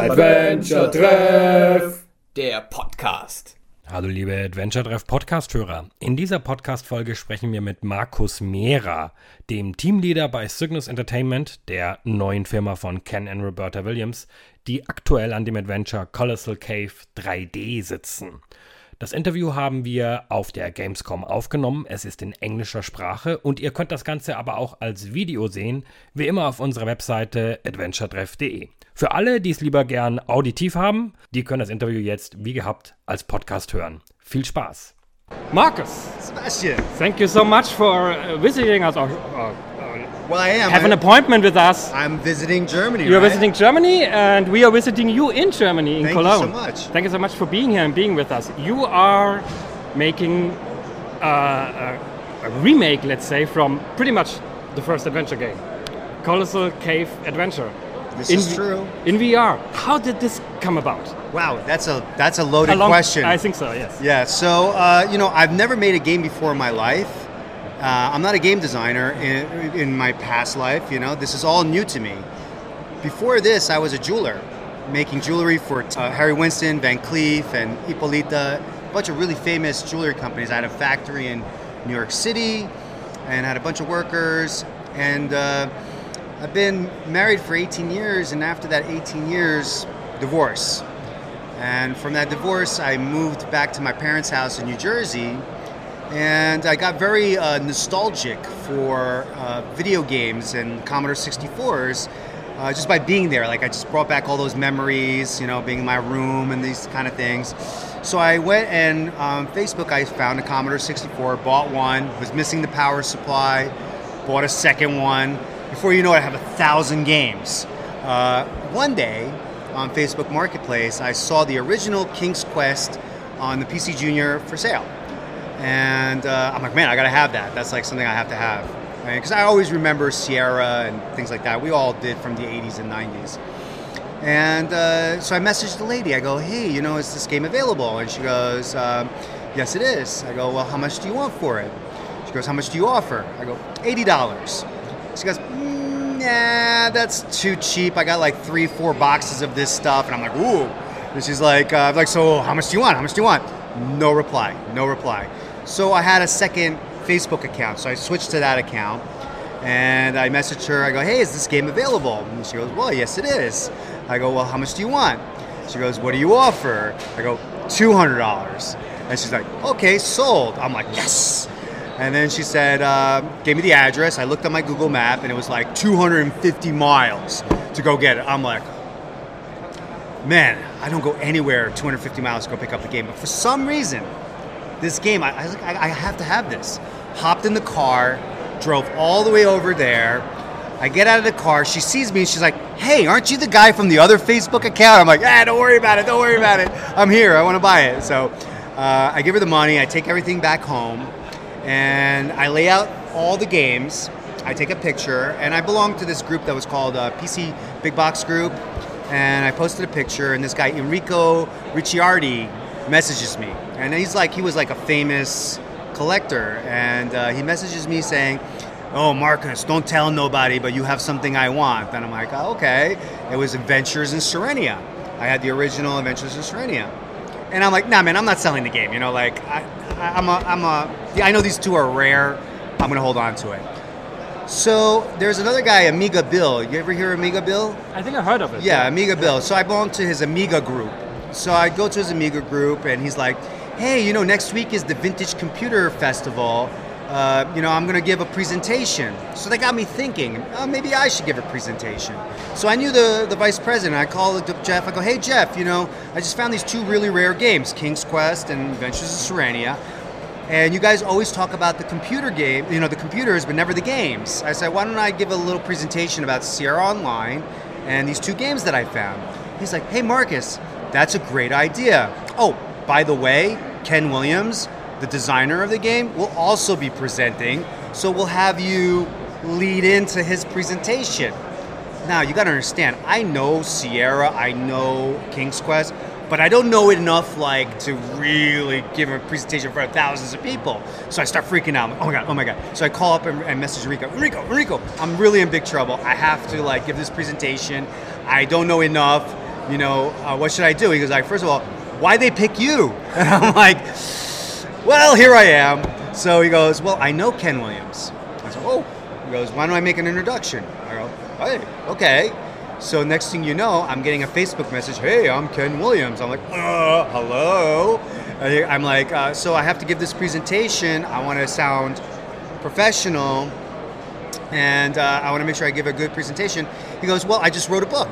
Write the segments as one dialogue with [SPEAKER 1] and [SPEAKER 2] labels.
[SPEAKER 1] Adventure Treff, der Podcast.
[SPEAKER 2] Hallo liebe Adventure Treff Podcast-Hörer. In dieser Podcast-Folge sprechen wir mit Markus Mehrer, dem Teamleader bei Cygnus Entertainment, der neuen Firma von Ken und Roberta Williams, die aktuell an dem Adventure Colossal Cave 3D sitzen. Das Interview haben wir auf der Gamescom aufgenommen. Es ist in englischer Sprache und ihr könnt das Ganze aber auch als Video sehen, wie immer auf unserer Webseite adventuretreff.de. Für alle, die es lieber gern auditiv haben, die können das Interview jetzt wie gehabt als Podcast hören. Viel Spaß!
[SPEAKER 3] Marcus,
[SPEAKER 4] Sebastian.
[SPEAKER 3] thank you so much for uh, visiting us or, or
[SPEAKER 4] Well, I am.
[SPEAKER 3] have an appointment with us.
[SPEAKER 4] I'm visiting Germany.
[SPEAKER 3] You're
[SPEAKER 4] right?
[SPEAKER 3] visiting Germany, and we are visiting you in Germany, in
[SPEAKER 4] Thank you
[SPEAKER 3] Cologne.
[SPEAKER 4] so much.
[SPEAKER 3] Thank you so much for being here and being with us. You are making uh, a, a remake, let's say, from pretty much the first adventure game, Colossal Cave Adventure.
[SPEAKER 4] This
[SPEAKER 3] in,
[SPEAKER 4] is true.
[SPEAKER 3] In VR. How did this come about?
[SPEAKER 4] Wow, that's a that's a loaded
[SPEAKER 3] A long-
[SPEAKER 4] question.
[SPEAKER 3] I think so. Yes.
[SPEAKER 4] Yeah. So uh, you know, I've never made a game before in my life. Uh, I'm not a game designer in, in my past life. You know, this is all new to me. Before this, I was a jeweler, making jewelry for uh, Harry Winston, Van Cleef, and Ippolita, a bunch of really famous jewelry companies. I had a factory in New York City, and had a bunch of workers. And uh, I've been married for 18 years, and after that 18 years, divorce. And from that divorce, I moved back to my parents' house in New Jersey, and I got very uh, nostalgic for uh, video games and Commodore 64s uh, just by being there. Like I just brought back all those memories, you know, being in my room and these kind of things. So I went and on Facebook I found a Commodore 64, bought one, was missing the power supply, bought a second one. Before you know it, I have a thousand games. Uh, one day on Facebook Marketplace, I saw the original King's Quest on the PC Junior for sale. And uh, I'm like, man, I gotta have that. That's like something I have to have. Because I always remember Sierra and things like that. We all did from the 80s and 90s. And uh, so I messaged the lady. I go, hey, you know, is this game available? And she goes, um, yes, it is. I go, well, how much do you want for it? She goes, how much do you offer? I go, $80. She goes, mm, nah, that's too cheap. I got like three, four boxes of this stuff. And I'm like, ooh. And she's like, uh, I'm like, so how much do you want? How much do you want? No reply. No reply. So I had a second Facebook account. So I switched to that account and I messaged her. I go, hey, is this game available? And she goes, well, yes, it is. I go, well, how much do you want? She goes, what do you offer? I go, $200. And she's like, okay, sold. I'm like, yes. And then she said, uh, gave me the address. I looked on my Google map and it was like 250 miles to go get it. I'm like, man, I don't go anywhere 250 miles to go pick up the game. But for some reason, this game, I, I, was like, I I have to have this. Hopped in the car, drove all the way over there. I get out of the car. She sees me she's like, hey, aren't you the guy from the other Facebook account? I'm like, ah, don't worry about it. Don't worry about it. I'm here. I want to buy it. So uh, I give her the money. I take everything back home and I lay out all the games. I take a picture, and I belong to this group that was called uh, PC Big Box Group. And I posted a picture, and this guy Enrico Ricciardi messages me, and he's like, he was like a famous collector, and uh, he messages me saying, "Oh, Marcus, don't tell nobody, but you have something I want." And I'm like, oh, "Okay." It was Adventures in Serenia. I had the original Adventures in Serenia. And I'm like, nah, man, I'm not selling the game. You know, like I, I, I'm a, I'm a. yeah, I know these two are rare. I'm gonna hold on to it. So there's another guy, Amiga Bill. You ever hear Amiga Bill?
[SPEAKER 3] I think I heard of it.
[SPEAKER 4] Yeah, Amiga Bill. So I belong to his Amiga group. So I go to his Amiga group, and he's like, "Hey, you know, next week is the Vintage Computer Festival. Uh, you know, I'm gonna give a presentation." So they got me thinking, oh, maybe I should give a presentation. So I knew the the vice president. I called Jeff. I go, "Hey, Jeff, you know, I just found these two really rare games, King's Quest and Adventures of Serenia." And you guys always talk about the computer game, you know, the computers, but never the games. I said, why don't I give a little presentation about Sierra Online and these two games that I found? He's like, hey, Marcus, that's a great idea. Oh, by the way, Ken Williams, the designer of the game, will also be presenting. So we'll have you lead into his presentation. Now, you got to understand, I know Sierra, I know King's Quest, but I don't know it enough like to really give a presentation for thousands of people. So I start freaking out. Oh my god, oh my god. So I call up and, and message Enrico. Enrico, Enrico, I'm really in big trouble. I have to like give this presentation. I don't know enough. You know, uh, what should I do? He goes like, first of all, why they pick you? And I'm like, well, here I am. So he goes, well, I know Ken Williams. I said, oh. He goes, why don't I make an introduction? I go, hey, okay. So next thing you know, I'm getting a Facebook message. Hey, I'm Ken Williams. I'm like, uh, hello. I'm like, uh, so I have to give this presentation. I want to sound professional, and uh, I want to make sure I give a good presentation. He goes, well, I just wrote a book.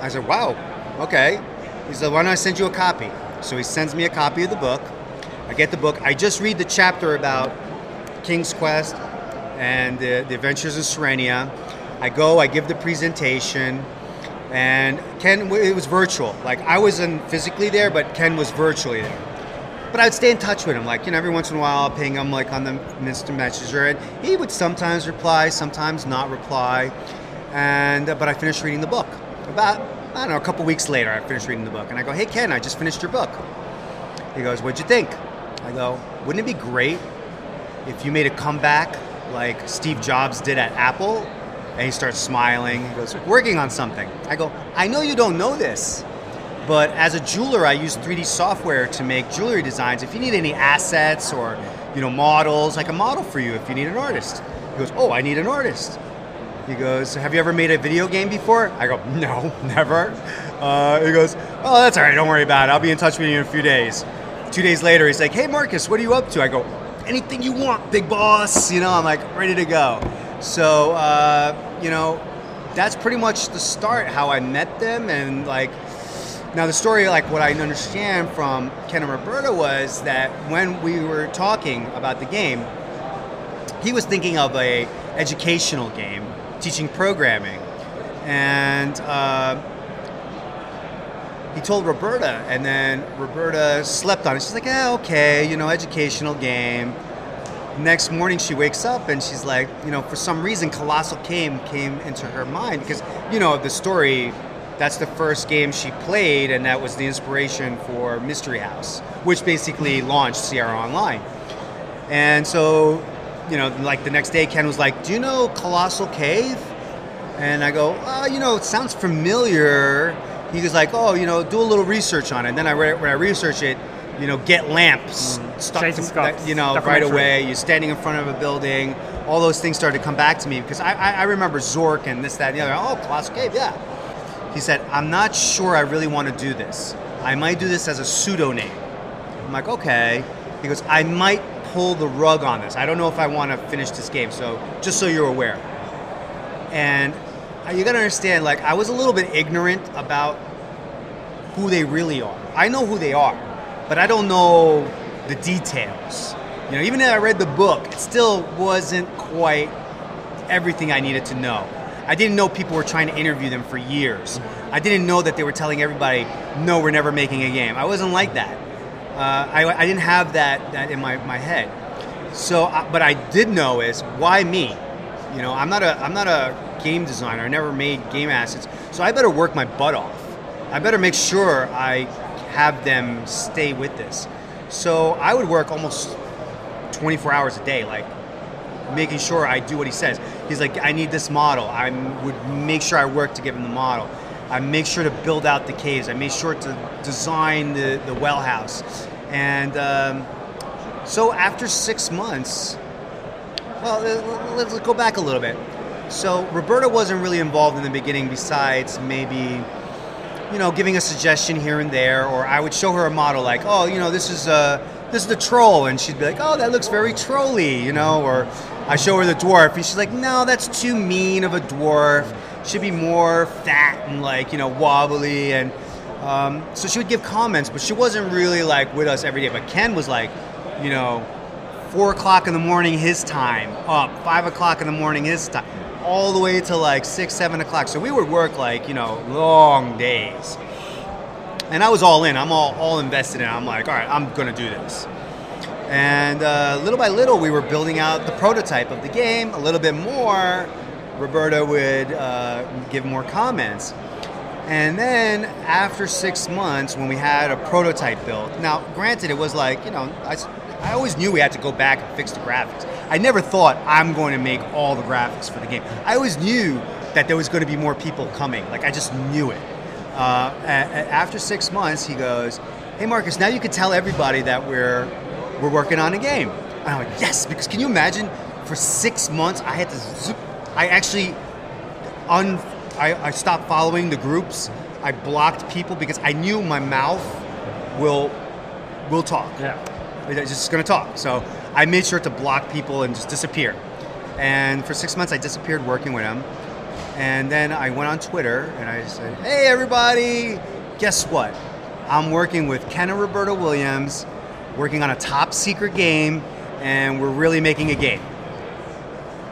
[SPEAKER 4] I said, wow, okay. He said, why don't I send you a copy? So he sends me a copy of the book. I get the book. I just read the chapter about King's Quest and the, the Adventures of Serenia. I go, I give the presentation, and Ken, it was virtual. Like I wasn't physically there, but Ken was virtually there. But I'd stay in touch with him, like you know, every once in a while, I'll ping him like on the instant messenger, and he would sometimes reply, sometimes not reply. And uh, but I finished reading the book. About I don't know, a couple weeks later, I finished reading the book, and I go, "Hey Ken, I just finished your book." He goes, "What'd you think?" I go, "Wouldn't it be great if you made a comeback like Steve Jobs did at Apple?" And he starts smiling. He goes, "Working on something." I go, "I know you don't know this." But as a jeweler, I use 3D software to make jewelry designs. If you need any assets or you know models, I can model for you if you need an artist. He goes, "Oh, I need an artist." He goes, "Have you ever made a video game before?" I go, "No, never." Uh, he goes, "Oh, that's all right. Don't worry about it. I'll be in touch with you in a few days." Two days later, he's like, "Hey, Marcus, what are you up to?" I go, "Anything you want, big boss." You know, I'm like ready to go. So, uh, you know, that's pretty much the start. How I met them and like now the story, like what I understand from Ken and Roberta, was that when we were talking about the game, he was thinking of a educational game, teaching programming, and uh, he told Roberta, and then Roberta slept on it. She's like, "Yeah, okay, you know, educational game." Next morning, she wakes up and she's like, you know, for some reason, Colossal Cave came into her mind because you know the story that's the first game she played, and that was the inspiration for Mystery House, which basically launched Sierra Online. And so, you know, like the next day, Ken was like, "Do you know Colossal Cave?" And I go, oh, "You know, it sounds familiar." He was like, "Oh, you know, do a little research on it." And then I when I research it, you know, get lamps stuck,
[SPEAKER 3] Jason Scott
[SPEAKER 4] you know, right away. You're standing in front of a building. All those things started to come back to me because I, I, I remember Zork and this, that, and the other. Oh, Colossal Cave, yeah. He said, I'm not sure I really want to do this. I might do this as a pseudo name. I'm like, okay. He goes, I might pull the rug on this. I don't know if I want to finish this game. So just so you're aware. And uh, you got to understand, like, I was a little bit ignorant about who they really are. I know who they are, but I don't know the details. You know, even if I read the book, it still wasn't quite everything I needed to know. I didn't know people were trying to interview them for years. I didn't know that they were telling everybody, no, we're never making a game. I wasn't like that. Uh, I, I didn't have that, that in my, my head. So, uh, but I did know is why me? You know, I'm not a I'm not a game designer. I never made game assets, so I better work my butt off. I better make sure I have them stay with this. So I would work almost 24 hours a day, like making sure I do what he says. He's like, I need this model. I would make sure I work to give him the model. I make sure to build out the caves. I made sure to design the, the well house. And um, so after six months, well, uh, let's go back a little bit. So Roberta wasn't really involved in the beginning, besides maybe, you know, giving a suggestion here and there, or I would show her a model like, oh, you know, this is a this is the troll, and she'd be like, oh, that looks very trolly, you know, or I show her the dwarf, and she's like, no, that's too mean of a dwarf. Should be more fat and like you know wobbly, and um, so she would give comments, but she wasn't really like with us every day. But Ken was like, you know, four o'clock in the morning his time, up five o'clock in the morning his time, all the way to like six, seven o'clock. So we would work like you know long days, and I was all in. I'm all all invested in. it. I'm like, all right, I'm gonna do this. And uh, little by little, we were building out the prototype of the game. A little bit more, Roberta would uh, give more comments. And then after six months, when we had a prototype built, now granted, it was like, you know, I, I always knew we had to go back and fix the graphics. I never thought I'm going to make all the graphics for the game. I always knew that there was going to be more people coming. Like, I just knew it. Uh, after six months, he goes, "Hey Marcus, now you can tell everybody that we're we're working on a game." And I'm like, "Yes," because can you imagine? For six months, I had to. Zoop, I actually un. I, I stopped following the groups. I blocked people because I knew my mouth will will talk.
[SPEAKER 3] Yeah.
[SPEAKER 4] It's just going to talk. So I made sure to block people and just disappear. And for six months, I disappeared working with him. And then I went on Twitter and I said, "Hey, everybody! Guess what? I'm working with Ken and Roberta Williams, working on a top secret game, and we're really making a game."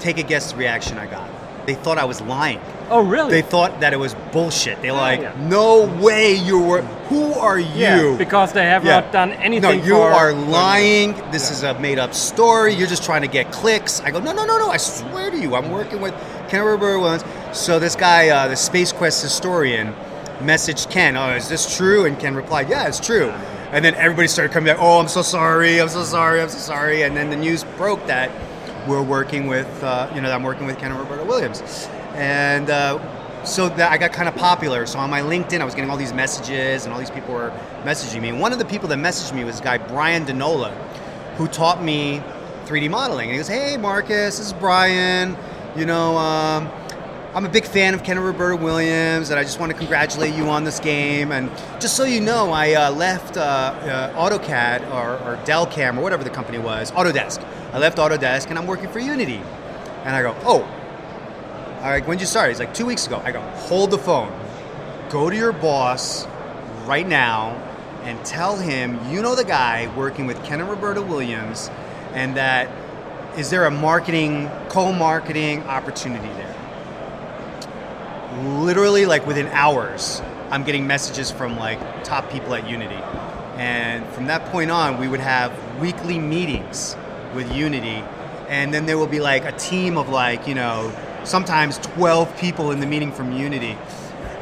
[SPEAKER 4] Take a guess the reaction I got. They thought I was lying.
[SPEAKER 3] Oh, really?
[SPEAKER 4] They thought that it was bullshit. They're like,
[SPEAKER 3] yeah.
[SPEAKER 4] "No way! You were. Who are you?
[SPEAKER 3] yeah,
[SPEAKER 4] you?"
[SPEAKER 3] because they have
[SPEAKER 4] Yeah.
[SPEAKER 3] not done anything.
[SPEAKER 4] No, you
[SPEAKER 3] for-
[SPEAKER 4] are lying. This is a made up story. You're just trying to get clicks. I go, no, no, no, no. I swear to you, I'm working with Ken Roberta Williams. So this guy, uh, the Space Quest historian, messaged Ken, oh, is this true? And Ken replied, yeah, it's true. And then everybody started coming back, oh, I'm so sorry, I'm so sorry, I'm so sorry. And then the news broke that we're working with, uh, you know, I'm working with Ken and Roberta Williams. And uh, so that I got kind of popular. So on my LinkedIn, I was getting all these messages, and all these people were messaging me. And one of the people that messaged me was guy Brian Denola, who taught me 3D modeling. And he goes, "Hey, Marcus, this is Brian. You know, um, I'm a big fan of Ken and Roberta Williams, and I just want to congratulate you on this game. And just so you know, I uh, left uh, uh, AutoCAD or, or Delcam or whatever the company was, Autodesk. I left Autodesk, and I'm working for Unity. And I go, oh, all right, when did you start? He's like, two weeks ago. I go, hold the phone. Go to your boss right now and tell him you know the guy working with Ken and Roberta Williams, and that is there a marketing, co-marketing opportunity there? Literally, like within hours, I'm getting messages from like top people at Unity, and from that point on, we would have weekly meetings with Unity, and then there will be like a team of like you know sometimes 12 people in the meeting from Unity,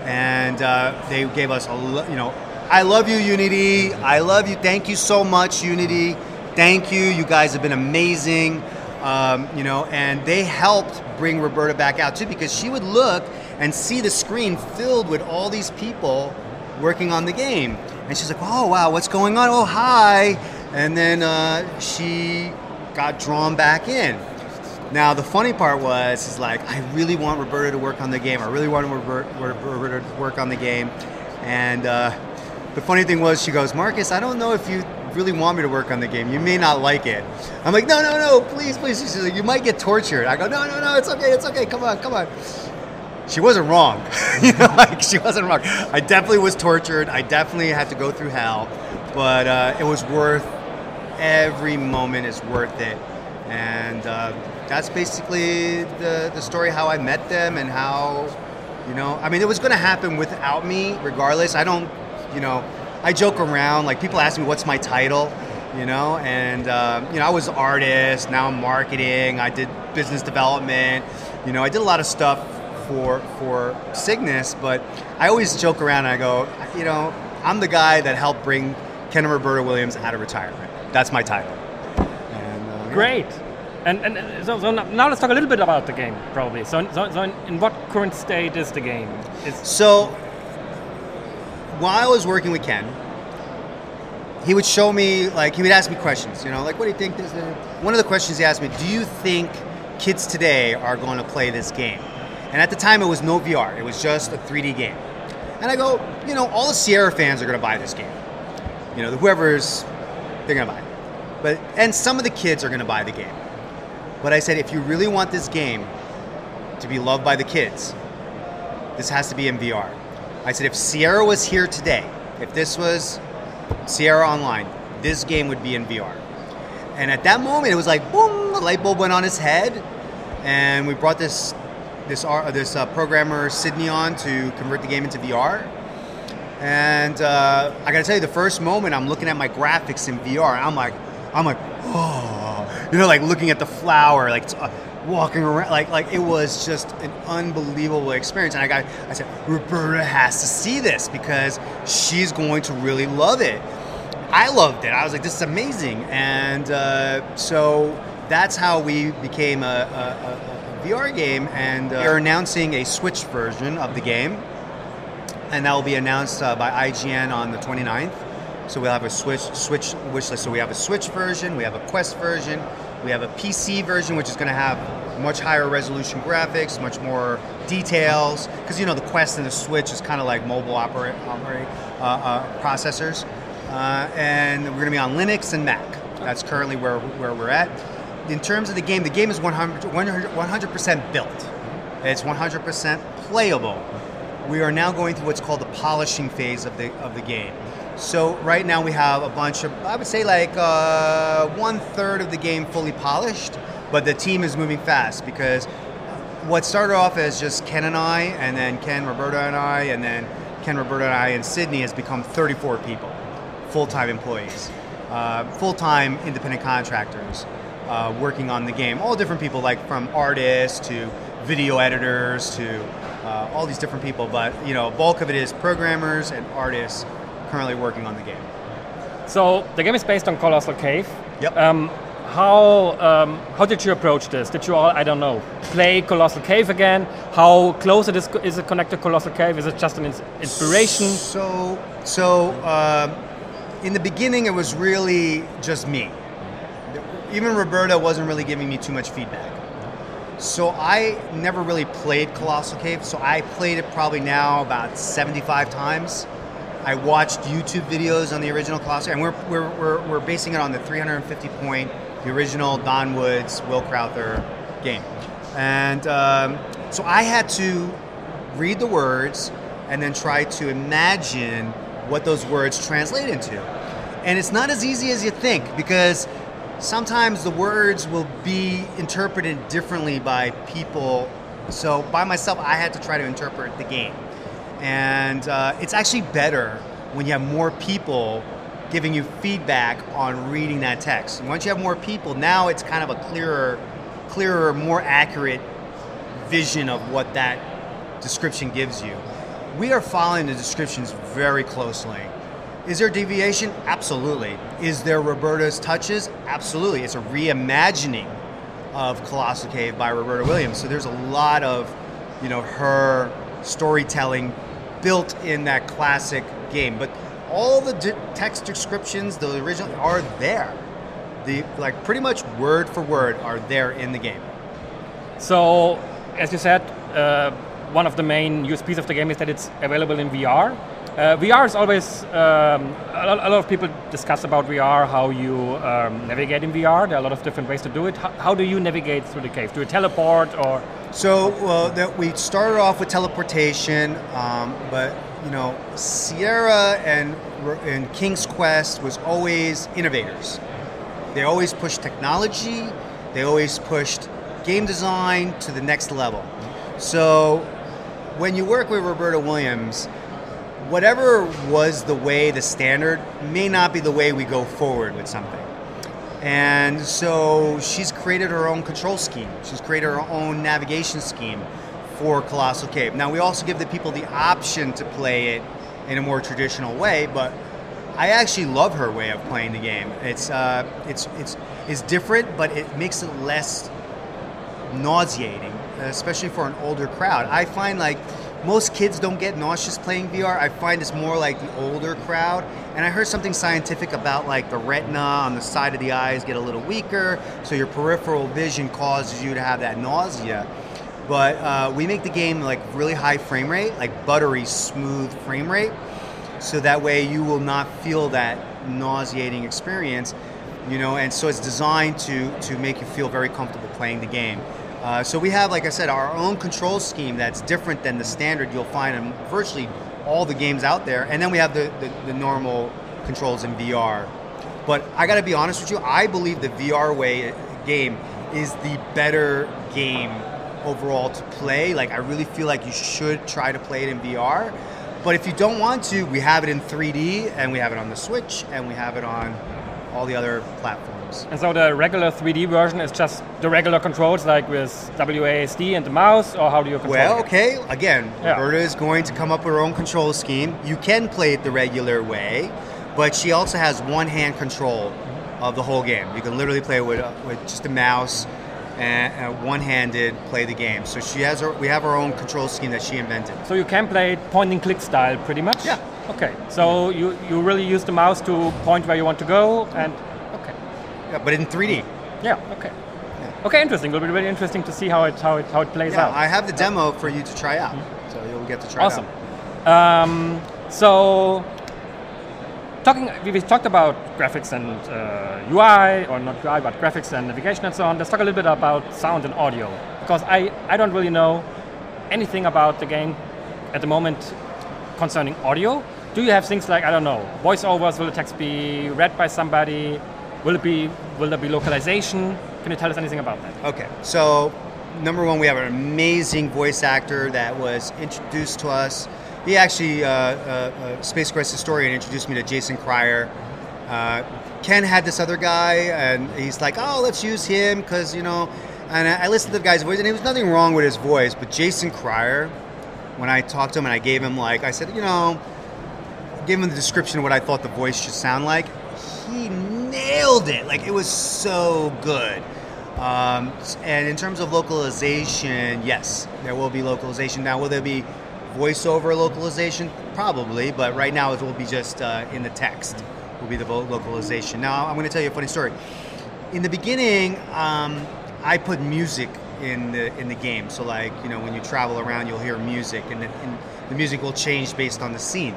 [SPEAKER 4] and uh, they gave us a you know I love you Unity, I love you, thank you so much Unity, thank you, you guys have been amazing, um, you know, and they helped bring Roberta back out too because she would look and see the screen filled with all these people working on the game, and she's like, oh wow, what's going on? Oh hi, and then uh, she got drawn back in. Now the funny part was, is like I really want Roberta to work on the game. I really want Robert- Roberta to work on the game, and uh, the funny thing was, she goes, Marcus, I don't know if you really want me to work on the game. You may not like it. I'm like, no, no, no, please, please. She's like, you might get tortured. I go, no, no, no, it's okay, it's okay. Come on, come on. She wasn't wrong. you know, like she wasn't wrong. I definitely was tortured. I definitely had to go through hell, but uh, it was worth every moment is worth it. And uh, that's basically the, the story how I met them and how, you know, I mean, it was going to happen without me regardless. I don't, you know, I joke around. Like people ask me, what's my title? You know, and uh, you know, I was artist. Now I'm marketing. I did business development. You know, I did a lot of stuff for for Cygnus, but I always joke around and I go, you know, I'm the guy that helped bring Ken and Roberta Williams out of retirement. That's my title. And, uh, yeah.
[SPEAKER 3] Great. And, and uh, so, so now now let's talk a little bit about the game, probably. So, so, so in, in what current state is the game? Is
[SPEAKER 4] So while I was working with Ken, he would show me like he would ask me questions. You know, like what do you think? This is-" one of the questions he asked me: Do you think kids today are going to play this game? And at the time, it was no VR; it was just a 3D game. And I go, you know, all the Sierra fans are going to buy this game. You know, whoever's they're to buy it. But and some of the kids are to buy the game. But I said, if you really want this game to be loved by the kids, this has to be in VR. I said, if Sierra was here today, if this was Sierra Online, this game would be in VR. And at that moment, it was like, boom, the light bulb went on his head, and we brought this this ar- this uh, programmer Sydney on to convert the game into VR. And uh, I gotta tell you, the first moment I'm looking at my graphics in VR, I'm like, I'm like, oh, you know, like looking at the flower, like uh, walking around, like like it was just an unbelievable experience. And I got, I said, Roberta has to see this because she's going to really love it. I loved it. I was like, this is amazing. And uh, so that's how we became a, a, a, VR game. And uh, we're announcing a Switch version of the game. And that will be announced uh, by IGN on the 29th. So we'll have a Switch Switch wish list. So we have a Switch version, we have a Quest version, we have a PC version, which is going to have much higher resolution graphics, much more details. Because you know the Quest and the Switch is kind of like mobile operate, operate uh, uh, processors, uh, and we're going to be on Linux and Mac. That's currently where where we're at. In terms of the game, the game is 100 100% built. It's 100% playable. We are now going through what's called the polishing phase of the of the game. So right now we have a bunch of, I would say like uh, one third of the game fully polished, but the team is moving fast because what started off as just Ken and I, and then Ken, Roberta, and I, and then Ken, Roberta, and I, and Sydney has become 34 people, full-time employees, uh, full-time independent contractors uh, working on the game. All different people, like from artists to video editors to uh, all these different people. But you know, bulk of it is programmers and artists currently working on the game.
[SPEAKER 3] So the game is based on Colossal Cave.
[SPEAKER 4] Yep.
[SPEAKER 3] Um, how um, how did you approach this? Did you all I don't know play Colossal Cave again? How close it is is it connected to Colossal Cave? Is it just an inspiration?
[SPEAKER 4] So, so uh, in the beginning, it was really just me. Even Roberta wasn't really giving me too much feedback. So I never really played Colossal Cave. So I played it probably now about 75 times. I watched YouTube videos on the original Colossal, and we're, we're, we're, we're basing it on the 350 point, the original Don Woods, Will Crowther game. And um, so I had to read the words and then try to imagine what those words translate into. And it's not as easy as you think because sometimes the words will be interpreted differently by people. So by myself, I had to try to interpret the game. And uh, it's actually better when you have more people giving you feedback on reading that text. And once you have more people, now it's kind of a clearer, clearer, more accurate vision of what that description gives you. We are following the descriptions very closely. Is there deviation? Absolutely. Is there Roberta's touches? Absolutely. It's a reimagining of Colossal Cave by Roberta Williams. So there's a lot of, you know, her storytelling built in that classic game. But all the di- text descriptions, the original, are there. The like pretty much word for word are there in the game.
[SPEAKER 3] So, as you said, uh, one of the main USPs of the game is that it's available in VR. Uh, VR is always um, a, lot, of people discuss about VR, how you um, navigate in VR. There are a lot of different ways to do it. How, how do you navigate through the cave? Do you teleport or?
[SPEAKER 4] So uh, that we started off with teleportation, um, but you know, Sierra and and King's Quest was always innovators. They always pushed technology. They always pushed game design to the next level. So when you work with Roberta Williams, whatever was the way, the standard, may not be the way we go forward with something. And so she's created her own control scheme. She's created her own navigation scheme for Colossal Cave. Now, we also give the people the option to play it in a more traditional way, but I actually love her way of playing the game. It's, uh, it's, it's, it's different, but it makes it less nauseating, especially for an older crowd. I find like most kids don't get nauseous playing VR. I find it's more like the older crowd. And I heard something scientific about like the retina on the side of the eyes get a little weaker, so your peripheral vision causes you to have that nausea. But uh, we make the game like really high frame rate, like buttery smooth frame rate, so that way you will not feel that nauseating experience. You know, and so it's designed to to make you feel very comfortable playing the game. Uh, so we have, like I said, our own control scheme that's different than the standard you'll find in virtually all the games out there. And then we have the, the, the normal controls in VR. But I got to be honest with you, I believe the VR way game is the better game overall to play. Like I really feel like you should try to play it in VR. But if you don't want to, we have it in 3D and we have it on the Switch and we have it on all the other platforms.
[SPEAKER 3] And so the regular 3D version is just the regular controls, like with WASD and the mouse, or how do you control
[SPEAKER 4] Well,
[SPEAKER 3] it?
[SPEAKER 4] okay, again,
[SPEAKER 3] Yeah.
[SPEAKER 4] Roberta is going to come up with her own control scheme. You can play it the regular way, but she also has one hand control of the whole game. You can literally play with, uh, with just a mouse and one-handed play the game. So she has her, we have our own control scheme that she invented.
[SPEAKER 3] So you can play it point and click style pretty much?
[SPEAKER 4] Yeah.
[SPEAKER 3] Okay. So you, you really use the mouse to point where you want to go and.
[SPEAKER 4] Yeah, but in 3D.
[SPEAKER 3] Yeah, okay. Okay, interesting. It'll be really interesting to see how it how it how it plays
[SPEAKER 4] Yeah,
[SPEAKER 3] out.
[SPEAKER 4] I have the demo for you to try out, so you'll get to try
[SPEAKER 3] awesome.
[SPEAKER 4] it out.
[SPEAKER 3] Um, so, talking, we, we talked about graphics and uh, UI, or not UI, but graphics and navigation and so on. Let's talk a little bit about sound and audio, because I, I don't really know anything about the game at the moment concerning audio. Do you have things like I don't know voiceovers? Will the text be read by somebody? Will it be will there be localization? Can you tell us anything about that?
[SPEAKER 4] Okay, so number one, we have an amazing voice actor that was introduced to us. He actually, uh, uh, uh, Space Quest historian, introduced me to Jason Cryer. Uh, Ken had this other guy, and he's like, "Oh, let's use him because you know." And I, listened to the guy's voice, and there was nothing wrong with his voice, but Jason Cryer, when I talked to him and I gave him like, I said, you know, gave him the description of what I thought the voice should sound like. He nailed it. Like it was so good. Um, and in terms of localization, yes, there will be localization. Now, will there be voiceover localization? Probably, but right now it will be just uh, in the text. Will be the localization. Now, I'm going to tell you a funny story. In the beginning, um, I put music in the in the game. So, like you know, when you travel around, you'll hear music, and the, and the music will change based on the scene.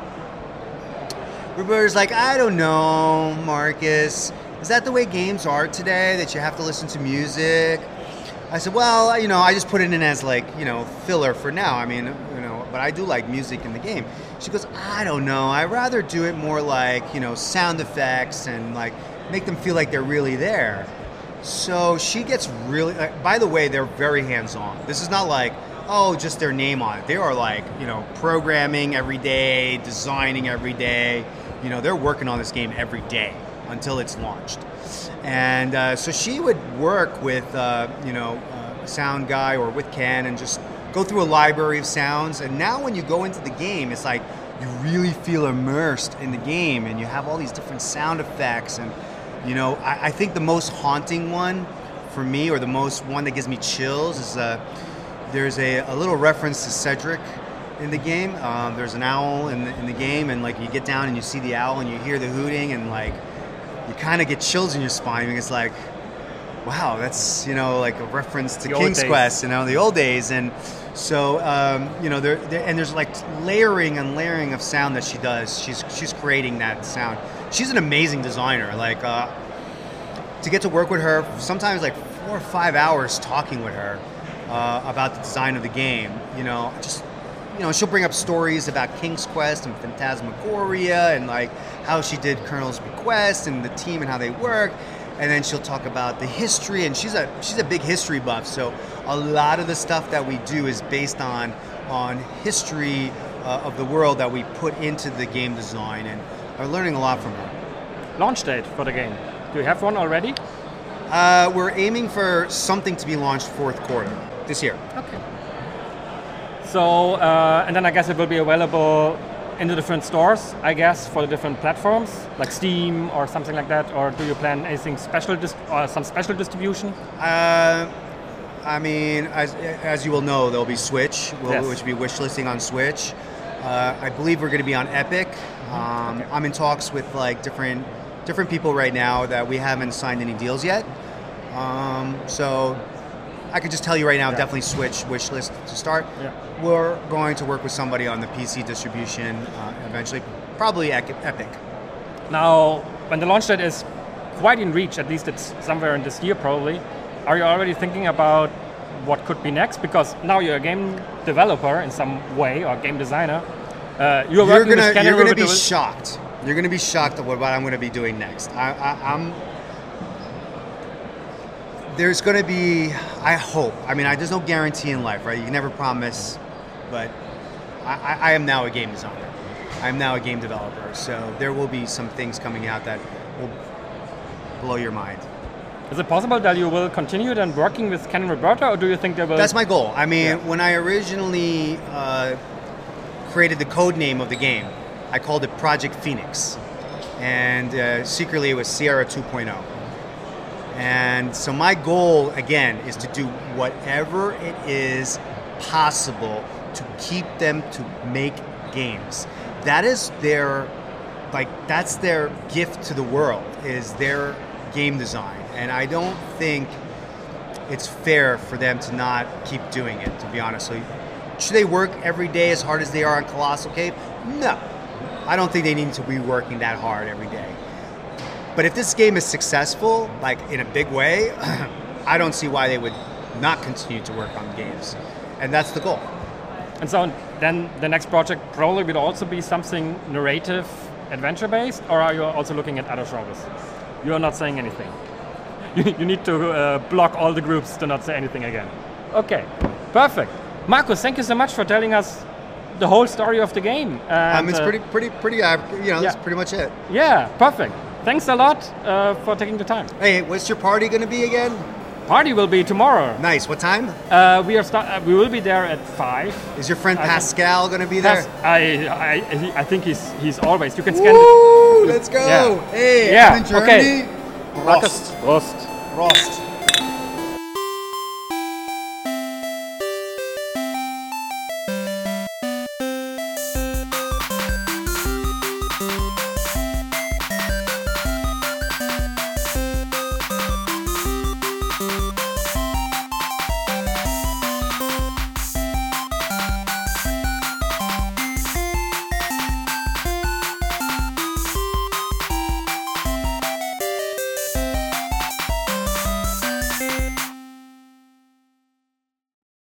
[SPEAKER 4] Roberta's like, I don't know, Marcus. Is that the way games are today? That you have to listen to music? I said, well, you know, I just put it in as like, you know, filler for now. I mean, you know, but I do like music in the game. She goes, I don't know. I'd rather do it more like, you know, sound effects and like make them feel like they're really there. So she gets really. Uh, by the way, they're very hands-on. This is not like, oh, just their name on it. They are like, you know, programming every day, designing every day. You know, they're working on this game every day until it's launched. And uh, so she would work with, uh, you know, uh, a sound guy or with Ken and just go through a library of sounds. And now when you go into the game, it's like you really feel immersed in the game and you have all these different sound effects. And, you know, I, I think the most haunting one for me, or the most one that gives me chills, is uh, there's a, a little reference to Cedric in the game. Um, there's an owl in the, in the game, and like you get down and you see the owl and you hear the hooting, and like you kind of get chills in your spine because it's like, wow, that's you know like a reference to
[SPEAKER 3] The
[SPEAKER 4] King's. Quest, you know, the old days, and so um, you know there, there and there's like layering and layering of sound that she does. She's she's creating that sound. She's an amazing designer. Like uh, to get to work with her, sometimes like four or five hours talking with her uh, about the design of the game. You know, just you know, she'll bring up stories about King's Quest and Phantasmagoria and like how she did Colonel's And the team and how they work. And then she'll talk about the history, and she's a she's a big history buff. So a lot of the stuff that we do is based on on history uh, of the world that we put into the game design, and I'm learning a lot from her.
[SPEAKER 3] Launch date for the game. Do you have one already?
[SPEAKER 4] Uh, we're aiming for something to be launched fourth quarter this year.
[SPEAKER 3] Okay. So, uh, and then I guess it will be available in the different stores, I guess, for the different platforms, like Steam or something like that. Or do you plan anything special, or some special distribution?
[SPEAKER 4] Uh, I mean, as, as you will know, there'll be Switch, will-
[SPEAKER 3] Yes.
[SPEAKER 4] which will be wish listing on Switch. Uh, I believe we're going to be on Epic. Um, I'm in talks with like different different people right now that we haven't signed any deals yet. Um, so I could just tell you right now,
[SPEAKER 3] Yeah.
[SPEAKER 4] definitely Switch wish list to start.
[SPEAKER 3] Yeah.
[SPEAKER 4] We're going to work with somebody on the PC distribution uh, eventually, probably Epic.
[SPEAKER 3] Now, when the launch date is quite in reach, at least it's somewhere in this year probably, are you already thinking about what could be next? Because now you're a game developer in some way or game designer. Uh, you're,
[SPEAKER 4] you're
[SPEAKER 3] working
[SPEAKER 4] gonna
[SPEAKER 3] with
[SPEAKER 4] you're gonna be shocked. You're gonna be shocked at what, what I'm gonna be doing next. I, I, I'm. There's gonna be. I hope. I mean, I, there's no guarantee in life, right? You can never promise, but I, I, am now a game designer. I'm now a game developer, so there will be some things coming out that will blow your mind.
[SPEAKER 3] Is it possible that you will continue then working with Ken and Roberta, or do you think they will?
[SPEAKER 4] That's my goal. I mean,
[SPEAKER 3] Yeah.
[SPEAKER 4] when I originally uh, created the code name of the game, I called it Project Phoenix, and uh, secretly it was Sierra 2.0. And so my goal again is to do whatever it is possible to keep them to make games. That is their like that's their gift to the world is their game design. And I don't think it's fair for them to not keep doing it, to be honest. So should they work every day as hard as they are on Colossal Cave? No. I don't think they need to be working that hard every day. But if this game is successful, like in a big way, I don't see why they would not continue to work on games. And that's the goal.
[SPEAKER 3] And so then the next project probably would also be something narrative, adventure based, or are you also looking at other genres? You are not saying anything. You, you need to uh, block all the groups to not say anything again. Okay, perfect. Marcus, thank you so much for telling us the whole story of the game.
[SPEAKER 4] Um, it's
[SPEAKER 3] uh,
[SPEAKER 4] pretty, pretty, pretty. Uh, you know, that's pretty much it.
[SPEAKER 3] Yeah, perfect. Thanks a lot uh, for taking the time.
[SPEAKER 4] Hey, what's your party going to be again?
[SPEAKER 3] Party will be tomorrow.
[SPEAKER 4] Nice. What time?
[SPEAKER 3] Uh, we are start. Uh, we will be there at five.
[SPEAKER 4] Is your friend
[SPEAKER 3] I
[SPEAKER 4] Pascal going to be there?
[SPEAKER 3] Yes, I, I, he- I think he's he's always. You can scan.
[SPEAKER 4] Woo! Let's go.
[SPEAKER 3] Yeah.
[SPEAKER 4] Hey,
[SPEAKER 3] Yeah,
[SPEAKER 4] I'm in Germany.
[SPEAKER 3] okay.
[SPEAKER 4] Rost.
[SPEAKER 3] Rost.
[SPEAKER 4] Rost.